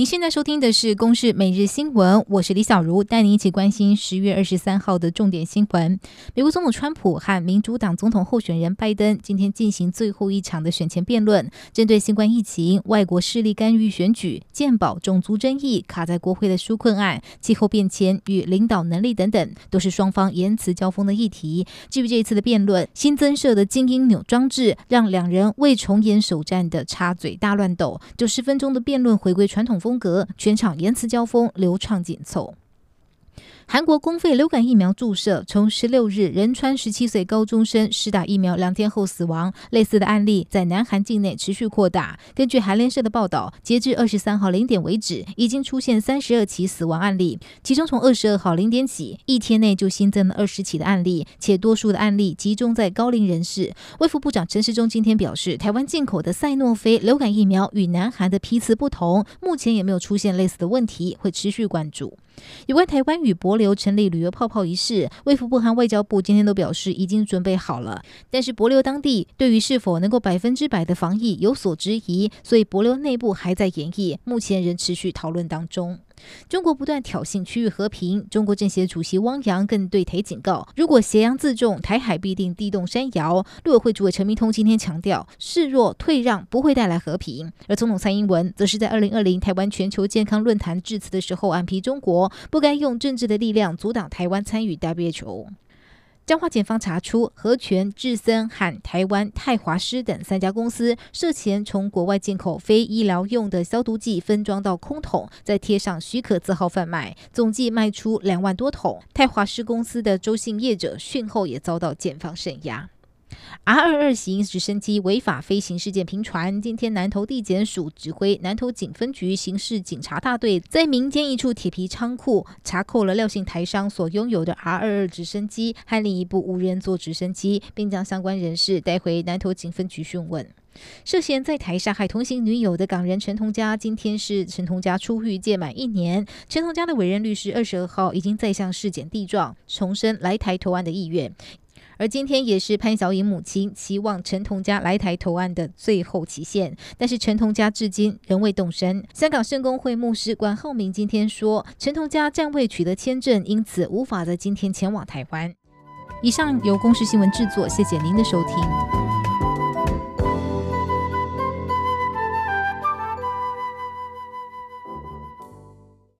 您现在收听的是《公视每日新闻》，我是李小茹，带您一起关心十月二十三号的重点新闻。美国总统川普和民主党总统候选人拜登今天进行最后一场的选前辩论，针对新冠疫情、外国势力干预选举、健保、种族争议、卡在国会的纾困案、气候变迁与领导能力等等，都是双方言辞交锋的议题。至于这一次的辩论，新增设的精英钮装置，让两人为重演首战的插嘴大乱斗。九十分钟的辩论回归传统风。风格，全场言辞交锋流畅紧凑。韩国公费流感疫苗注射，从十六日仁川十七岁高中生施打疫苗两天后死亡，类似的案例在南韩境内持续扩大。根据韩联社的报道，截至二十三号零点为止，已经出现三十二起死亡案例，其中从二十二号零点起，一天内就新增了二十起的案例，且多数的案例集中在高龄人士。卫福部长陈时中今天表示，台湾进口的赛诺菲流感疫苗与南韩的批次不同，目前也没有出现类似的问题，会持续关注。有关台湾与博流成立旅游泡泡一事，卫福部和外交部今天都表示已经准备好了，但是博流当地对于是否能够百分之百的防疫有所质疑，所以博流内部还在演绎，目前仍持续讨论当中。中国不断挑衅区域和平，中国政协主席汪洋更对台警告：如果挟洋自重，台海必定地动山摇。陆委会主委陈明通今天强调，示弱退让不会带来和平。而总统蔡英文则是在二零二零台湾全球健康论坛致辞的时候，暗批中国不该用政治的力量阻挡台湾参与 WHO。彰化检方查出和泉、智森和台湾泰华师等三家公司涉嫌从国外进口非医疗用的消毒剂，分装到空桶，再贴上许可字号贩卖，总计卖出两万多桶。泰华师公司的周姓业者讯后也遭到检方声押。R 二二型直升机违法飞行事件频传，今天南投地检署指挥南投警分局刑事警察大队在民间一处铁皮仓库查扣了廖姓台商所拥有的 R 二二直升机和另一部无人座直升机，并将相关人士带回南投警分局讯问。涉嫌在台杀害同行女友的港人陈同佳，今天是陈同佳出狱届满一年。陈同佳的委任律师二十二号已经在向市检递状，重申来台投案的意愿。而今天也是潘晓颖母亲期望陈同佳来台投案的最后期限，但是陈同佳至今仍未动身。香港圣公会牧师管浩明今天说，陈同佳暂未取得签证，因此无法在今天前往台湾。以上由公视新闻制作，谢谢您的收听。